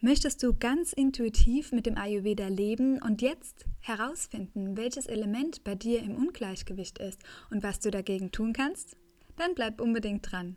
Möchtest du ganz intuitiv mit dem Ayurveda leben und jetzt herausfinden, welches Element bei dir im Ungleichgewicht ist und was du dagegen tun kannst? Dann bleib unbedingt dran.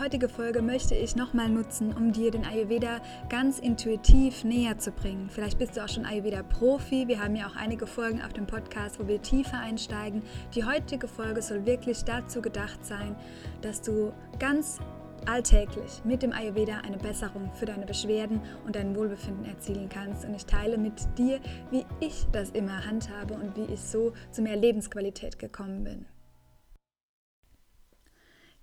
Heutige Folge möchte ich nochmal nutzen, um dir den Ayurveda ganz intuitiv näher zu bringen. Vielleicht bist du auch schon Ayurveda-Profi. Wir haben ja auch einige Folgen auf dem Podcast, wo wir tiefer einsteigen. Die heutige Folge soll wirklich dazu gedacht sein, dass du ganz alltäglich mit dem Ayurveda eine Besserung für deine Beschwerden und dein Wohlbefinden erzielen kannst. Und ich teile mit dir, wie ich das immer handhabe und wie ich so zu mehr Lebensqualität gekommen bin.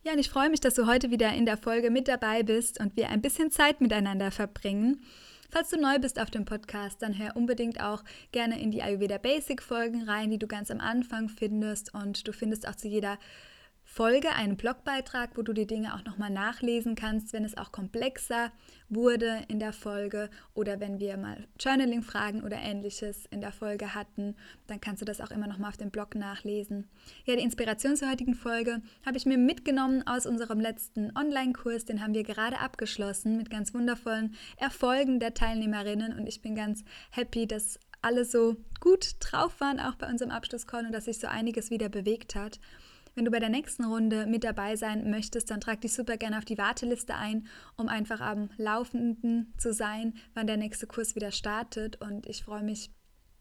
Ja, und ich freue mich, dass du heute wieder in der Folge mit dabei bist und wir ein bisschen Zeit miteinander verbringen. Falls du neu bist auf dem Podcast, dann hör unbedingt auch gerne in die Ayurveda Basic Folgen rein, die du ganz am Anfang findest und du findest auch zu jeder Folge einen Blogbeitrag, wo du die Dinge auch nochmal nachlesen kannst, wenn es auch komplexer wurde in der Folge oder wenn wir mal Journaling-Fragen oder ähnliches in der Folge hatten, dann kannst du das auch immer nochmal auf dem Blog nachlesen. Ja, die Inspiration zur heutigen Folge habe ich mir mitgenommen aus unserem letzten Online-Kurs, den haben wir gerade abgeschlossen mit ganz wundervollen Erfolgen der Teilnehmerinnen und ich bin ganz happy, dass alle so gut drauf waren, auch bei unserem Abschlusscall und dass sich so einiges wieder bewegt hat. Wenn du bei der nächsten Runde mit dabei sein möchtest, dann trag dich super gerne auf die Warteliste ein, um einfach am Laufenden zu sein, wann der nächste Kurs wieder startet. Und ich freue mich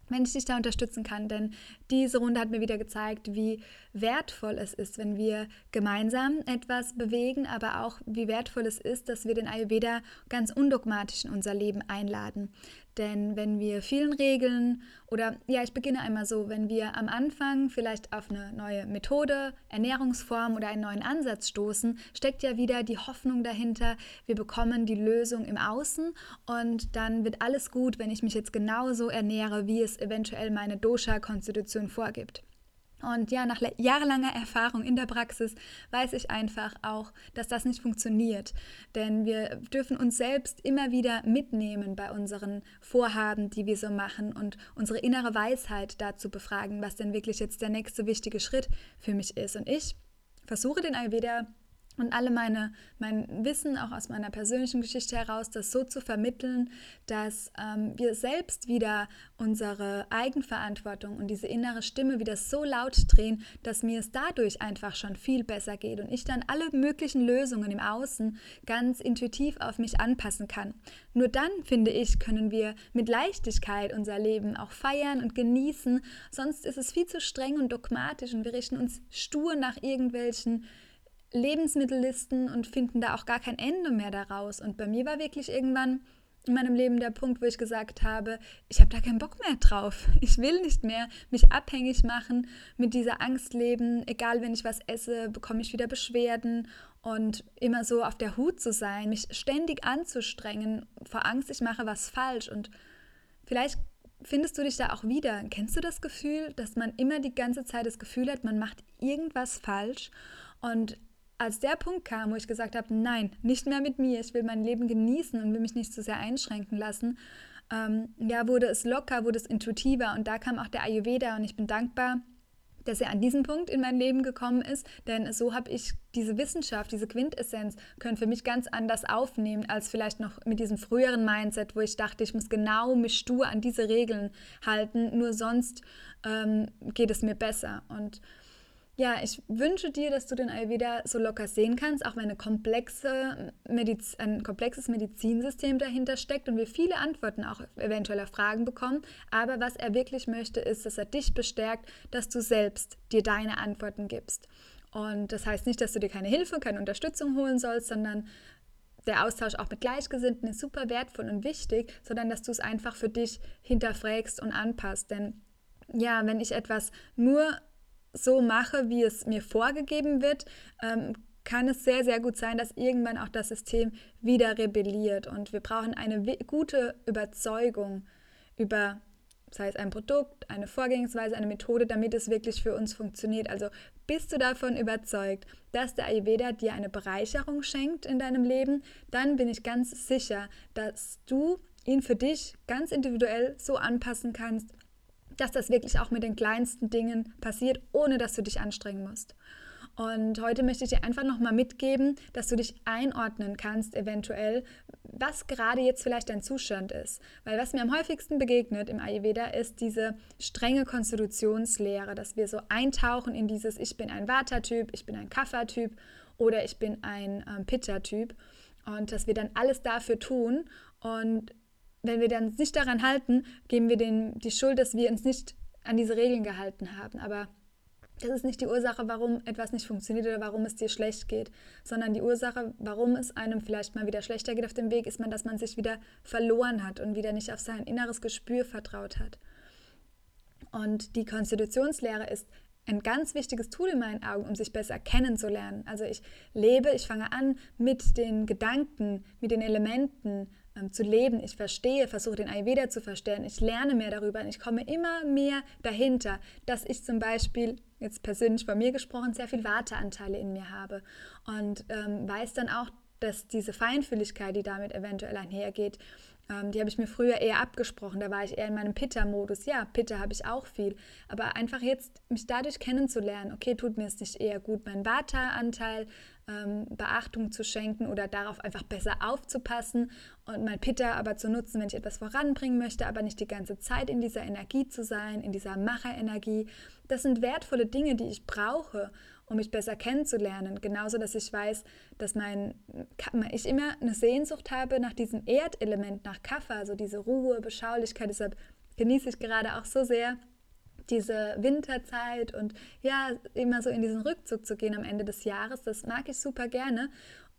wenn ich dich da unterstützen kann. Denn diese Runde hat mir wieder gezeigt, wie wertvoll es ist, wenn wir gemeinsam etwas bewegen, aber auch wie wertvoll es ist, dass wir den Ayurveda ganz undogmatisch in unser Leben einladen. Denn wenn wir vielen Regeln oder ja, ich beginne einmal so, wenn wir am Anfang vielleicht auf eine neue Methode, Ernährungsform oder einen neuen Ansatz stoßen, steckt ja wieder die Hoffnung dahinter, wir bekommen die Lösung im Außen und dann wird alles gut, wenn ich mich jetzt genauso ernähre, wie es eventuell meine Dosha-Konstitution vorgibt. Und ja, nach jahrelanger Erfahrung in der Praxis weiß ich einfach auch, dass das nicht funktioniert. Denn wir dürfen uns selbst immer wieder mitnehmen bei unseren Vorhaben, die wir so machen und unsere innere Weisheit dazu befragen, was denn wirklich jetzt der nächste wichtige Schritt für mich ist. Und ich versuche den Ayurveda und alle meine, mein Wissen, auch aus meiner persönlichen Geschichte heraus, das so zu vermitteln, dass ähm, wir selbst wieder unsere Eigenverantwortung und diese innere Stimme wieder so laut drehen, dass mir es dadurch einfach schon viel besser geht und ich dann alle möglichen Lösungen im Außen ganz intuitiv auf mich anpassen kann. Nur dann, finde ich, können wir mit Leichtigkeit unser Leben auch feiern und genießen, sonst ist es viel zu streng und dogmatisch und wir richten uns stur nach irgendwelchen Lebensmittellisten und finden da auch gar kein Ende mehr daraus. Und bei mir war wirklich irgendwann in meinem Leben der Punkt, wo ich gesagt habe, ich habe da keinen Bock mehr drauf. Ich will nicht mehr mich abhängig machen, mit dieser Angst leben. Egal, wenn ich was esse, bekomme ich wieder Beschwerden und immer so auf der Hut zu sein, mich ständig anzustrengen vor Angst, ich mache was falsch. Und vielleicht findest du dich da auch wieder. Kennst du das Gefühl, dass man immer die ganze Zeit das Gefühl hat, man macht irgendwas falsch? Und als der Punkt kam, wo ich gesagt habe, nein, nicht mehr mit mir, ich will mein Leben genießen und will mich nicht zu sehr einschränken lassen, ähm, ja, wurde es locker, wurde es intuitiver und da kam auch der Ayurveda und ich bin dankbar, dass er an diesem Punkt in mein Leben gekommen ist, denn so habe ich diese Wissenschaft, diese Quintessenz können für mich ganz anders aufnehmen als vielleicht noch mit diesem früheren Mindset, wo ich dachte, ich muss genau mich stur an diese Regeln halten, nur sonst ähm, geht es mir besser und ja, ich wünsche dir, dass du den Ayurveda so locker sehen kannst, auch wenn eine komplexe Mediz ein komplexes Medizinsystem dahinter steckt und wir viele Antworten auch eventuell auf Fragen bekommen. Aber was er wirklich möchte, ist, dass er dich bestärkt, dass du selbst dir deine Antworten gibst. Und das heißt nicht, dass du dir keine Hilfe, keine Unterstützung holen sollst, sondern der Austausch auch mit Gleichgesinnten ist super wertvoll und wichtig, sondern dass du es einfach für dich hinterfragst und anpasst. Denn ja, wenn ich etwas nur so mache, wie es mir vorgegeben wird, ähm, kann es sehr, sehr gut sein, dass irgendwann auch das System wieder rebelliert. Und wir brauchen eine gute Überzeugung über, sei es ein Produkt, eine Vorgehensweise, eine Methode, damit es wirklich für uns funktioniert. Also bist du davon überzeugt, dass der Ayurveda dir eine Bereicherung schenkt in deinem Leben, dann bin ich ganz sicher, dass du ihn für dich ganz individuell so anpassen kannst, dass das wirklich auch mit den kleinsten Dingen passiert, ohne dass du dich anstrengen musst. Und heute möchte ich dir einfach nochmal mitgeben, dass du dich einordnen kannst, eventuell, was gerade jetzt vielleicht dein Zustand ist. Weil was mir am häufigsten begegnet im Ayurveda ist diese strenge Konstitutionslehre, dass wir so eintauchen in dieses Ich bin ein Vata-Typ, ich bin ein Kapha-Typ oder ich bin ein ähm, Pitta-Typ. Und dass wir dann alles dafür tun. Und wenn wir dann nicht daran halten, geben wir denen die Schuld, dass wir uns nicht an diese Regeln gehalten haben. Aber das ist nicht die Ursache, warum etwas nicht funktioniert oder warum es dir schlecht geht, sondern die Ursache, warum es einem vielleicht mal wieder schlechter geht auf dem Weg, ist man, dass man sich wieder verloren hat und wieder nicht auf sein inneres Gespür vertraut hat. Und die Konstitutionslehre ist ein ganz wichtiges Tool in meinen Augen, um sich besser kennenzulernen. Also ich lebe, ich fange an mit den Gedanken, mit den Elementen ähm, zu leben. Ich verstehe, versuche den Ayurveda zu verstehen. Ich lerne mehr darüber und ich komme immer mehr dahinter, dass ich zum Beispiel, jetzt persönlich von mir gesprochen, sehr viel Warteanteile in mir habe und ähm, weiß dann auch, dass diese Feinfühligkeit, die damit eventuell einhergeht, ähm, die habe ich mir früher eher abgesprochen. Da war ich eher in meinem Pitta-Modus. Ja, Pitta habe ich auch viel. Aber einfach jetzt mich dadurch kennenzulernen, okay, tut mir es nicht eher gut, meinen Vata-Anteil ähm, Beachtung zu schenken oder darauf einfach besser aufzupassen und mein Pitta aber zu nutzen, wenn ich etwas voranbringen möchte, aber nicht die ganze Zeit in dieser Energie zu sein, in dieser Macherenergie. Das sind wertvolle Dinge, die ich brauche um mich besser kennenzulernen. Genauso, dass ich weiß, dass mein, ich immer eine Sehnsucht habe nach diesem Erdelement, nach Kaffer, also diese Ruhe, Beschaulichkeit. Deshalb genieße ich gerade auch so sehr diese Winterzeit und ja, immer so in diesen Rückzug zu gehen am Ende des Jahres. Das mag ich super gerne.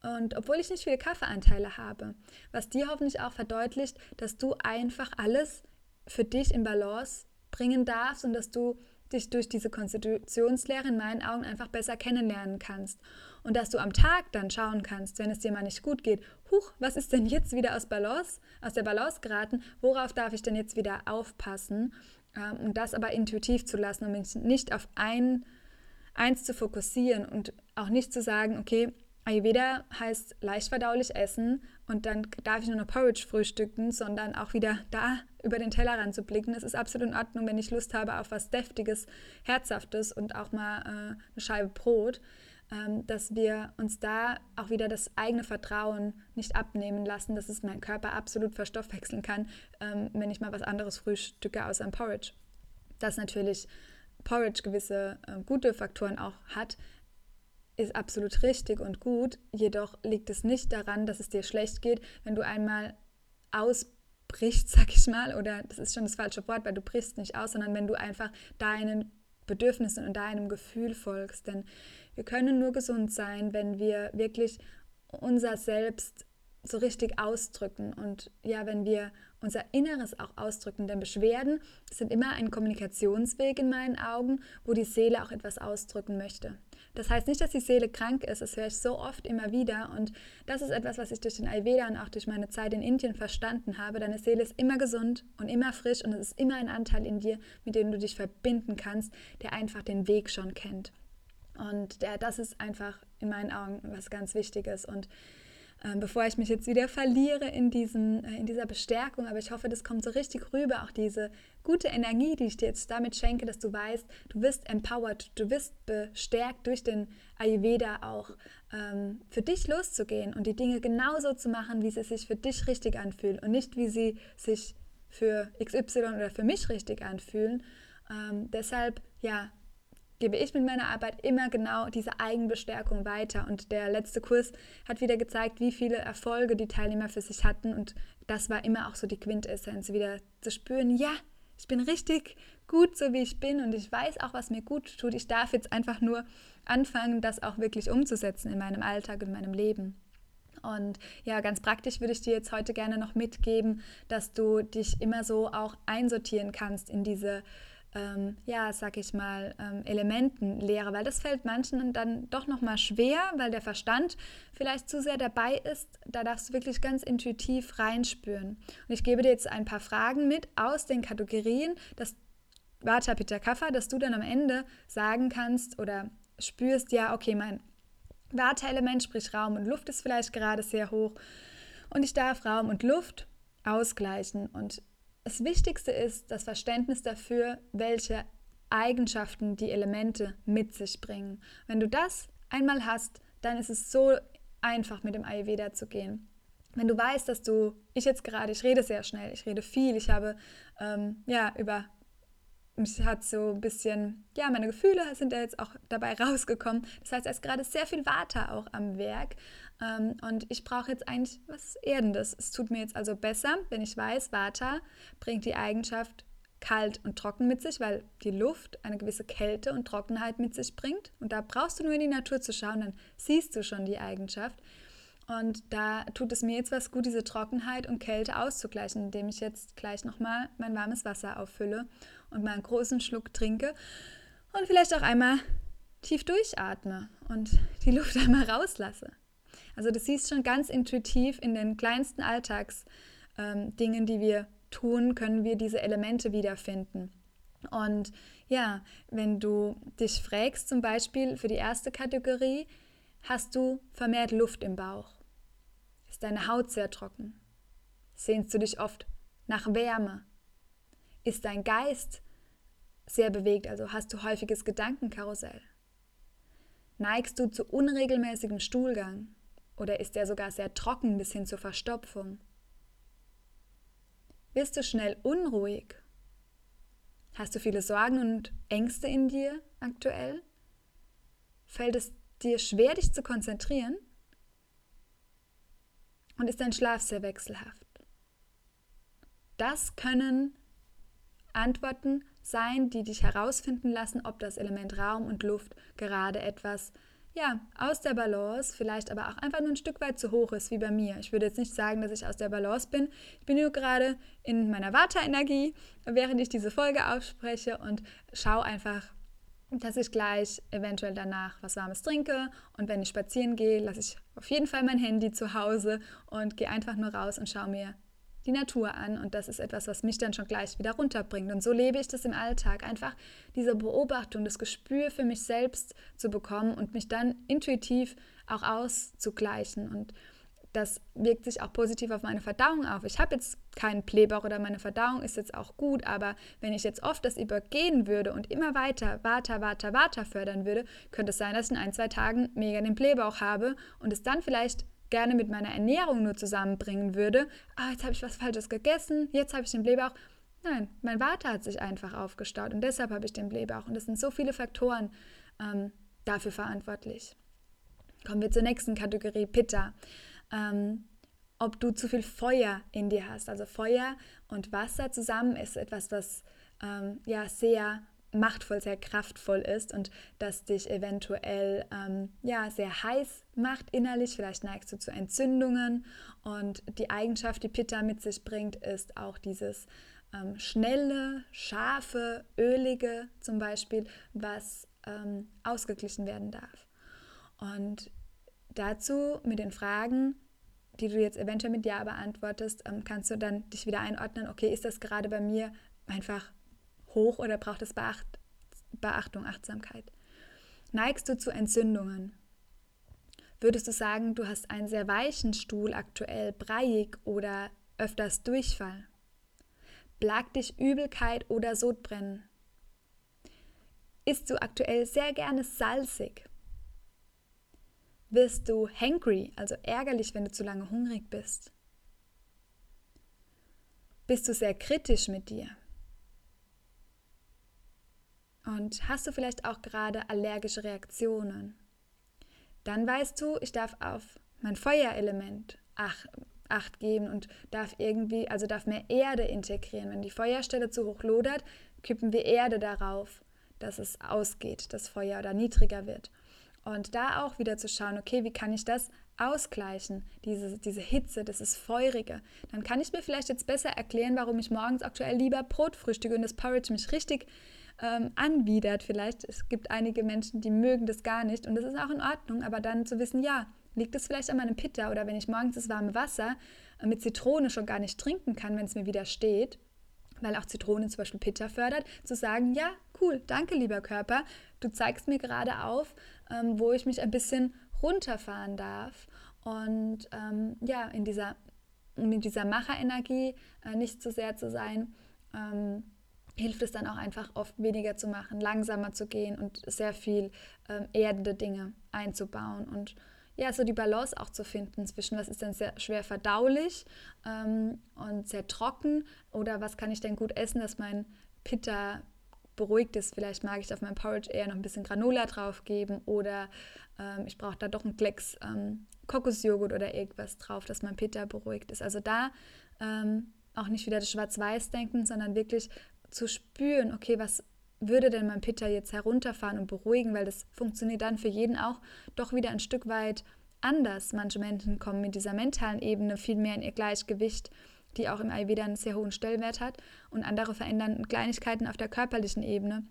Und obwohl ich nicht viele Kaffeeanteile habe, was dir hoffentlich auch verdeutlicht, dass du einfach alles für dich in Balance bringen darfst und dass du dich durch diese Konstitutionslehre in meinen Augen einfach besser kennenlernen kannst. Und dass du am Tag dann schauen kannst, wenn es dir mal nicht gut geht, huch, was ist denn jetzt wieder aus Balance, aus der Balance geraten, worauf darf ich denn jetzt wieder aufpassen? Ähm, und das aber intuitiv zu lassen und mich nicht auf ein, eins zu fokussieren und auch nicht zu sagen, okay, Ayurveda heißt leicht verdaulich essen und dann darf ich nur noch Porridge frühstücken, sondern auch wieder da über den Tellerrand zu blicken. Es ist absolut in Ordnung, wenn ich Lust habe auf was Deftiges, Herzhaftes und auch mal äh, eine Scheibe Brot, dass wir uns da auch wieder das eigene Vertrauen nicht abnehmen lassen, dass es mein Körper absolut verstoffwechseln kann, ähm, wenn ich mal was anderes frühstücke außer ein Porridge. Dass natürlich Porridge gewisse äh, gute Faktoren auch hat, ist absolut richtig und gut, jedoch liegt es nicht daran, dass es dir schlecht geht, wenn du einmal ausbrichst, sag ich mal, oder das ist schon das falsche Wort, weil du brichst nicht aus, sondern wenn du einfach deinen Bedürfnissen und deinem Gefühl folgst. Denn wir können nur gesund sein, wenn wir wirklich unser Selbst so richtig ausdrücken und ja, wenn wir unser Inneres auch ausdrücken, denn Beschwerden sind immer ein Kommunikationsweg in meinen Augen, wo die Seele auch etwas ausdrücken möchte. Das heißt nicht, dass die Seele krank ist, das höre ich so oft immer wieder und das ist etwas, was ich durch den Ayurveda und auch durch meine Zeit in Indien verstanden habe. Deine Seele ist immer gesund und immer frisch und es ist immer ein Anteil in dir, mit dem du dich verbinden kannst, der einfach den Weg schon kennt. Und der, das ist einfach in meinen Augen was ganz Wichtiges und bevor ich mich jetzt wieder verliere in, diesen, äh, in dieser Bestärkung. Aber ich hoffe, das kommt so richtig rüber, auch diese gute Energie, die ich dir jetzt damit schenke, dass du weißt, du wirst empowered, du wirst bestärkt durch den Ayurveda auch ähm, für dich loszugehen und die Dinge genauso zu machen, wie sie sich für dich richtig anfühlen und nicht, wie sie sich für XY oder für mich richtig anfühlen. Ähm, deshalb, ja, gebe ich mit meiner Arbeit immer genau diese Eigenbestärkung weiter. Und der letzte Kurs hat wieder gezeigt, wie viele Erfolge die Teilnehmer für sich hatten. Und das war immer auch so die Quintessenz, wieder zu spüren, ja, ich bin richtig gut, so wie ich bin und ich weiß auch, was mir gut tut. Ich darf jetzt einfach nur anfangen, das auch wirklich umzusetzen in meinem Alltag, in meinem Leben. Und ja, ganz praktisch würde ich dir jetzt heute gerne noch mitgeben, dass du dich immer so auch einsortieren kannst in diese ähm, ja, sag ich mal, ähm, Elementen lehre, weil das fällt manchen dann doch nochmal schwer, weil der Verstand vielleicht zu sehr dabei ist. Da darfst du wirklich ganz intuitiv reinspüren. Und ich gebe dir jetzt ein paar Fragen mit aus den Kategorien, das Vata Pitta Kapha, dass du dann am Ende sagen kannst oder spürst, ja, okay, mein Vata-Element, sprich Raum und Luft ist vielleicht gerade sehr hoch und ich darf Raum und Luft ausgleichen. Und das Wichtigste ist das Verständnis dafür, welche Eigenschaften die Elemente mit sich bringen. Wenn du das einmal hast, dann ist es so einfach mit dem Ayurveda zu gehen. Wenn du weißt, dass du, ich jetzt gerade, ich rede sehr schnell, ich rede viel, ich habe ähm, ja über mich hat so ein bisschen, ja, meine Gefühle sind da jetzt auch dabei rausgekommen. Das heißt, es ist gerade sehr viel Water auch am Werk. Ähm, und ich brauche jetzt eigentlich was Erdendes. Es tut mir jetzt also besser, wenn ich weiß, Water bringt die Eigenschaft kalt und trocken mit sich, weil die Luft eine gewisse Kälte und Trockenheit mit sich bringt. Und da brauchst du nur in die Natur zu schauen, dann siehst du schon die Eigenschaft. Und da tut es mir jetzt was gut, diese Trockenheit und Kälte auszugleichen, indem ich jetzt gleich nochmal mein warmes Wasser auffülle und mal einen großen Schluck trinke und vielleicht auch einmal tief durchatme und die Luft einmal rauslasse. Also du siehst schon ganz intuitiv in den kleinsten Alltagsdingen, ähm, die wir tun, können wir diese Elemente wiederfinden. Und ja, wenn du dich fragst, zum Beispiel für die erste Kategorie, hast du vermehrt Luft im Bauch? Ist deine Haut sehr trocken? Sehnst du dich oft nach Wärme? Ist dein Geist sehr bewegt, also hast du häufiges Gedankenkarussell? Neigst du zu unregelmäßigem Stuhlgang oder ist er sogar sehr trocken bis hin zur Verstopfung? Bist du schnell unruhig? Hast du viele Sorgen und Ängste in dir aktuell? Fällt es dir schwer, dich zu konzentrieren? Und ist dein Schlaf sehr wechselhaft? Das können Antworten sein, die dich herausfinden lassen, ob das Element Raum und Luft gerade etwas ja, aus der Balance, vielleicht aber auch einfach nur ein Stück weit zu hoch ist, wie bei mir. Ich würde jetzt nicht sagen, dass ich aus der Balance bin. Ich bin nur gerade in meiner Vata-Energie, während ich diese Folge ausspreche und schaue einfach, dass ich gleich eventuell danach was Warmes trinke. Und wenn ich spazieren gehe, lasse ich auf jeden Fall mein Handy zu Hause und gehe einfach nur raus und schaue mir die Natur an. Und das ist etwas, was mich dann schon gleich wieder runterbringt. Und so lebe ich das im Alltag, einfach diese Beobachtung, das Gespür für mich selbst zu bekommen und mich dann intuitiv auch auszugleichen. Und das wirkt sich auch positiv auf meine Verdauung auf. Ich habe jetzt keinen Blähbauch oder meine Verdauung ist jetzt auch gut, aber wenn ich jetzt oft das übergehen würde und immer weiter, weiter, weiter, weiter fördern würde, könnte es sein, dass ich in ein, zwei Tagen mega den Blähbauch habe und es dann vielleicht gerne mit meiner Ernährung nur zusammenbringen würde. Ah, jetzt habe ich was Falsches gegessen, jetzt habe ich den Blähbauch. Nein, mein Water hat sich einfach aufgestaut und deshalb habe ich den Blähbauch. Und es sind so viele Faktoren ähm, dafür verantwortlich. Kommen wir zur nächsten Kategorie, Pitta ähm, ob du zu viel Feuer in dir hast. Also Feuer und Wasser zusammen ist etwas, was ähm, ja sehr machtvoll, sehr kraftvoll ist und das dich eventuell ähm, ja, sehr heiß macht innerlich. Vielleicht neigst du zu Entzündungen und die Eigenschaft, die Pitta mit sich bringt, ist auch dieses ähm, schnelle, scharfe, ölige zum Beispiel, was ähm, ausgeglichen werden darf. Und dazu mit den Fragen, die du jetzt eventuell mit Ja beantwortest, ähm, kannst du dann dich wieder einordnen, okay, ist das gerade bei mir einfach hoch oder braucht es Beacht Beachtung, Achtsamkeit? Neigst du zu Entzündungen? Würdest du sagen, du hast einen sehr weichen Stuhl aktuell, breiig oder öfters Durchfall? Plagt dich Übelkeit oder Sodbrennen? Isst du aktuell sehr gerne salzig? Wirst du hangry, also ärgerlich, wenn du zu lange hungrig bist? Bist du sehr kritisch mit dir? Und hast du vielleicht auch gerade allergische Reaktionen? Dann weißt du, ich darf auf mein Feuerelement ach, Acht geben und darf irgendwie, also darf mehr Erde integrieren. Wenn die Feuerstelle zu hoch lodert, kippen wir Erde darauf, dass es ausgeht, das Feuer oder niedriger wird. Und da auch wieder zu schauen, okay, wie kann ich das ausgleichen, diese, diese Hitze, das ist Feurige. Dann kann ich mir vielleicht jetzt besser erklären, warum ich morgens aktuell lieber Brot frühstücke und das Porridge mich richtig ähm, anwidert vielleicht. Es gibt einige Menschen, die mögen das gar nicht und das ist auch in Ordnung, aber dann zu wissen, ja, liegt es vielleicht an meinem Pitta oder wenn ich morgens das warme Wasser äh, mit Zitrone schon gar nicht trinken kann, wenn es mir widersteht, weil auch Zitrone zum Beispiel Pitta fördert, zu sagen, ja, cool, danke lieber Körper, du zeigst mir gerade auf, ähm, wo ich mich ein bisschen runterfahren darf und ähm, ja, in dieser, in dieser Macherenergie äh, nicht zu sehr zu sein, ähm, hilft es dann auch einfach oft weniger zu machen, langsamer zu gehen und sehr viel ähm, erdende Dinge einzubauen und ja, so die Balance auch zu finden zwischen, was ist denn sehr schwer verdaulich ähm, und sehr trocken oder was kann ich denn gut essen, dass mein Pitta beruhigt ist. Vielleicht mag ich auf meinem Porridge eher noch ein bisschen Granola drauf geben oder ähm, ich brauche da doch einen Klecks ähm, Kokosjoghurt oder irgendwas drauf, dass mein Pitta beruhigt ist. Also da ähm, auch nicht wieder das Schwarz-Weiß denken, sondern wirklich zu spüren, okay, was würde denn mein Pitta jetzt herunterfahren und beruhigen, weil das funktioniert dann für jeden auch doch wieder ein Stück weit anders. Manche Menschen kommen mit dieser mentalen Ebene viel mehr in ihr Gleichgewicht, die auch im Ayurveda einen sehr hohen Stellenwert hat, und andere verändern Kleinigkeiten auf der körperlichen Ebene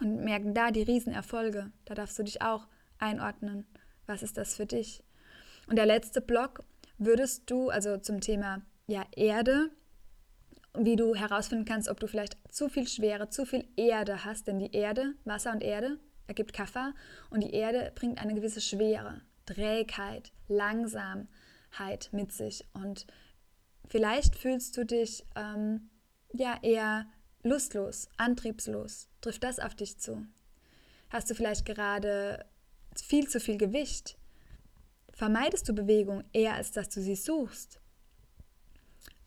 und merken da die Riesenerfolge. Da darfst du dich auch einordnen. Was ist das für dich? Und der letzte Block würdest du, also zum Thema ja, Erde, wie du herausfinden kannst, ob du vielleicht zu viel Schwere, zu viel Erde hast. Denn die Erde, Wasser und Erde, ergibt Kaffer und die Erde bringt eine gewisse Schwere, Trägheit, Langsamkeit mit sich. Und vielleicht fühlst du dich ähm, ja eher lustlos, antriebslos. Trifft das auf dich zu? Hast du vielleicht gerade viel zu viel Gewicht? Vermeidest du Bewegung eher, als dass du sie suchst?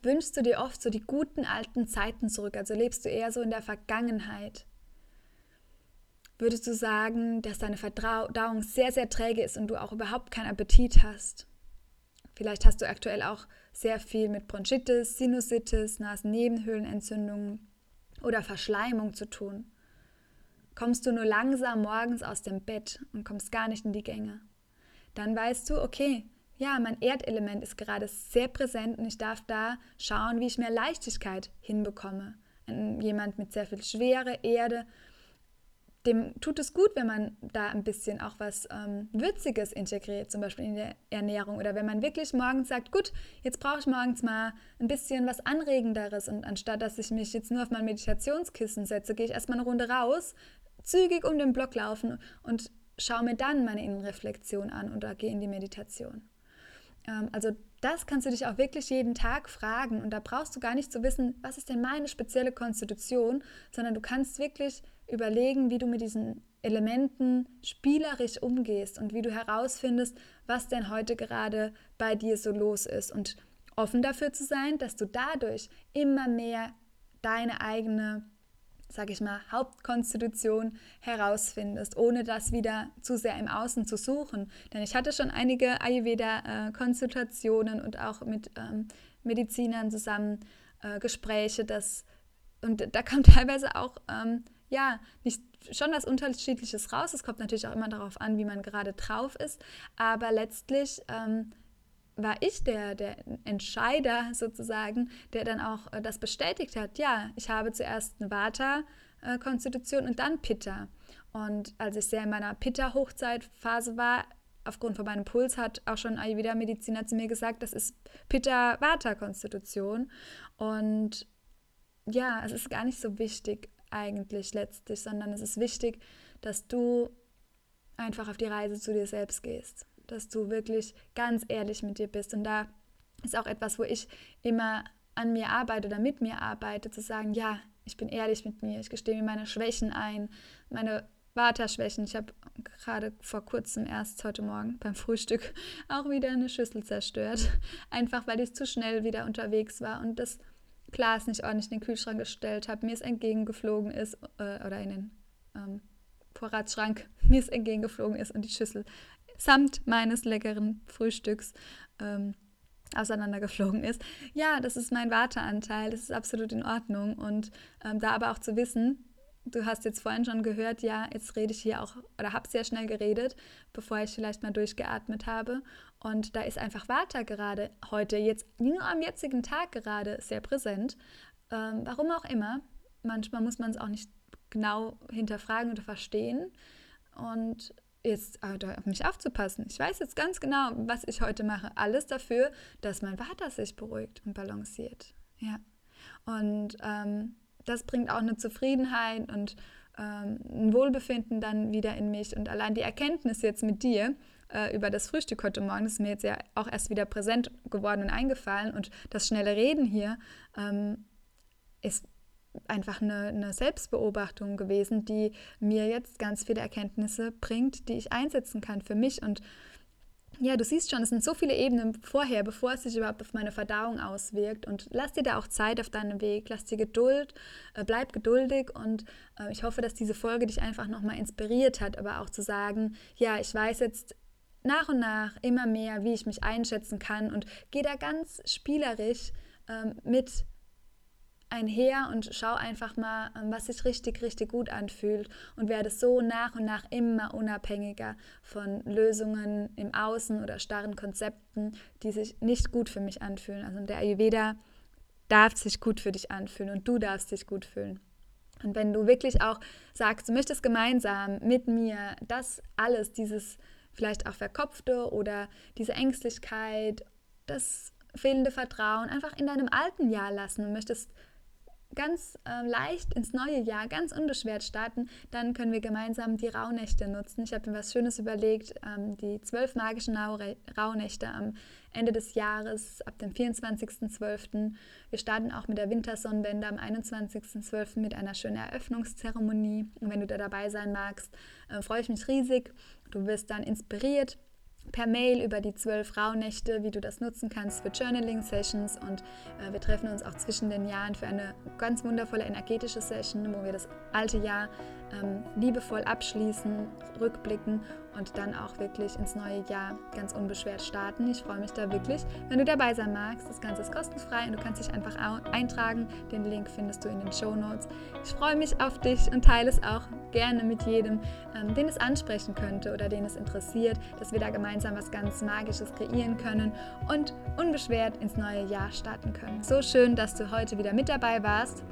wünschst du dir oft so die guten alten Zeiten zurück, also lebst du eher so in der Vergangenheit. Würdest du sagen, dass deine Verdauung sehr, sehr träge ist und du auch überhaupt keinen Appetit hast? Vielleicht hast du aktuell auch sehr viel mit Bronchitis, Sinusitis, Nasennebenhöhlenentzündungen oder Verschleimung zu tun. Kommst du nur langsam morgens aus dem Bett und kommst gar nicht in die Gänge? Dann weißt du, okay, ja, mein Erdelement ist gerade sehr präsent und ich darf da schauen, wie ich mehr Leichtigkeit hinbekomme. Jemand mit sehr viel Schwere, Erde, dem tut es gut, wenn man da ein bisschen auch was ähm, Würziges integriert, zum Beispiel in der Ernährung. Oder wenn man wirklich morgens sagt, gut, jetzt brauche ich morgens mal ein bisschen was Anregenderes. Und anstatt dass ich mich jetzt nur auf mein Meditationskissen setze, gehe ich erstmal eine Runde raus, zügig um den Block laufen und schaue mir dann meine Innenreflexion an da gehe in die Meditation. Ähm, also das kannst du dich auch wirklich jeden Tag fragen und da brauchst du gar nicht zu wissen, was ist denn meine spezielle Konstitution, sondern du kannst wirklich überlegen, wie du mit diesen Elementen spielerisch umgehst und wie du herausfindest, was denn heute gerade bei dir so los ist und offen dafür zu sein, dass du dadurch immer mehr deine eigene sage ich mal, Hauptkonstitution herausfindest, ohne das wieder zu sehr im Außen zu suchen. Denn ich hatte schon einige Ayurveda-Konsultationen und auch mit ähm, Medizinern zusammen äh, Gespräche, das, und da kam teilweise auch, ähm, ja, nicht schon was Unterschiedliches raus. Es kommt natürlich auch immer darauf an, wie man gerade drauf ist, aber letztlich ähm, war ich der, der Entscheider sozusagen, der dann auch äh, das bestätigt hat. Ja, ich habe zuerst eine Vata-Konstitution und dann Pitta. Und als ich sehr in meiner Pitta-Hochzeitphase war, aufgrund von meinem Puls hat auch schon Ayurveda-Mediziner zu mir gesagt, das ist Pitta-Vata-Konstitution. Und ja, es ist gar nicht so wichtig eigentlich letztlich, sondern es ist wichtig, dass du einfach auf die Reise zu dir selbst gehst dass du wirklich ganz ehrlich mit dir bist. Und da ist auch etwas, wo ich immer an mir arbeite oder mit mir arbeite, zu sagen, ja, ich bin ehrlich mit mir, ich gestehe mir meine Schwächen ein, meine Waterschwächen. Ich habe gerade vor kurzem erst heute Morgen beim Frühstück auch wieder eine Schüssel zerstört, einfach weil ich zu schnell wieder unterwegs war und das Glas nicht ordentlich in den Kühlschrank gestellt habe, mir es entgegengeflogen ist äh, oder in den ähm, Vorratsschrank mir es entgegengeflogen ist und die Schüssel samt meines leckeren Frühstücks ähm, auseinandergeflogen ist. Ja, das ist mein Warteanteil, das ist absolut in Ordnung. Und ähm, da aber auch zu wissen, du hast jetzt vorhin schon gehört, ja, jetzt rede ich hier auch oder habe sehr schnell geredet, bevor ich vielleicht mal durchgeatmet habe. Und da ist einfach Vata gerade heute, jetzt nur am jetzigen Tag gerade sehr präsent. Ähm, warum auch immer. Manchmal muss man es auch nicht genau hinterfragen oder verstehen und jetzt äh, auf mich aufzupassen. Ich weiß jetzt ganz genau, was ich heute mache. Alles dafür, dass mein Vater sich beruhigt und balanciert. Ja. Und ähm, das bringt auch eine Zufriedenheit und ähm, ein Wohlbefinden dann wieder in mich. Und allein die Erkenntnis jetzt mit dir äh, über das Frühstück heute Morgen ist mir jetzt ja auch erst wieder präsent geworden und eingefallen. Und das schnelle Reden hier ähm, ist einfach eine, eine, Selbstbeobachtung gewesen, die mir jetzt ganz viele Erkenntnisse bringt, die ich einsetzen kann für mich. Und ja, du siehst schon, es sind so viele Ebenen vorher, bevor es sich überhaupt auf meine Verdauung auswirkt. Und lass dir da auch Zeit auf deinem Weg, lass dir Geduld, äh, bleib geduldig und äh, ich hoffe, dass diese Folge dich einfach nochmal inspiriert hat, aber auch zu sagen, ja, ich weiß jetzt nach und nach immer mehr, wie ich mich einschätzen kann und gehe da ganz spielerisch ähm, mit einher und schau einfach mal, ähm, was sich richtig, richtig gut anfühlt und werde so nach und nach immer unabhängiger von Lösungen im Außen oder starren Konzepten, die sich nicht gut für mich anfühlen. Also der Ayurveda darf sich gut für dich anfühlen und du darfst dich gut fühlen. Und wenn du wirklich auch sagst, du möchtest gemeinsam mit mir das alles, dieses vielleicht auch Verkopfte oder diese Ängstlichkeit, das fehlende Vertrauen einfach in deinem alten Jahr lassen und möchtest ganz äh, leicht ins neue Jahr, ganz unbeschwert starten, dann können wir gemeinsam die Rauhnächte nutzen. Ich habe mir was Schönes überlegt, ähm, die zwölf magischen Rauhnächte am Ende des Jahres, ab dem 24.12. Wir starten auch mit der Wintersonnenwende am 21.12. mit einer schönen Eröffnungszeremonie. Und wenn du da dabei sein magst, äh, freue ich mich riesig. Du wirst dann inspiriert per Mail über die zwölf Rauhnächte, wie du das nutzen kannst für Journaling-Sessions. Und äh, wir treffen uns auch zwischen den Jahren für eine ganz wundervolle energetische Session, wo wir das alte Jahr ähm, liebevoll abschließen, rückblicken und dann auch wirklich ins neue Jahr ganz unbeschwert starten. Ich freue mich da wirklich, wenn du dabei sein magst. Das Ganze ist kostenfrei und du kannst dich einfach eintragen. Den Link findest du in den Show Notes. Ich freue mich auf dich und teile es auch gerne mit jedem, ähm, den es ansprechen könnte oder den es interessiert, dass wir da gemeinsam was ganz Magisches kreieren können und unbeschwert ins neue Jahr starten können. So schön, dass du heute wieder mit dabei warst.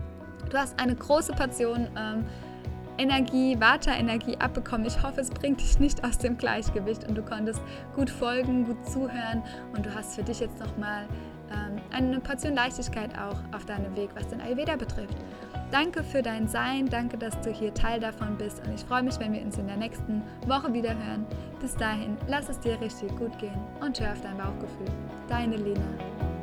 Du hast eine große Portion ähm, Energie, Vata-Energie abbekommen. Ich hoffe, es bringt dich nicht aus dem Gleichgewicht und du konntest gut folgen, gut zuhören und du hast für dich jetzt nochmal ähm, eine Portion Leichtigkeit auch auf deinem Weg, was den Ayurveda betrifft. Danke für dein Sein, danke, dass du hier Teil davon bist und ich freue mich, wenn wir uns in der nächsten Woche wieder hören. Bis dahin, lass es dir richtig gut gehen und hör auf dein Bauchgefühl. Deine Lena.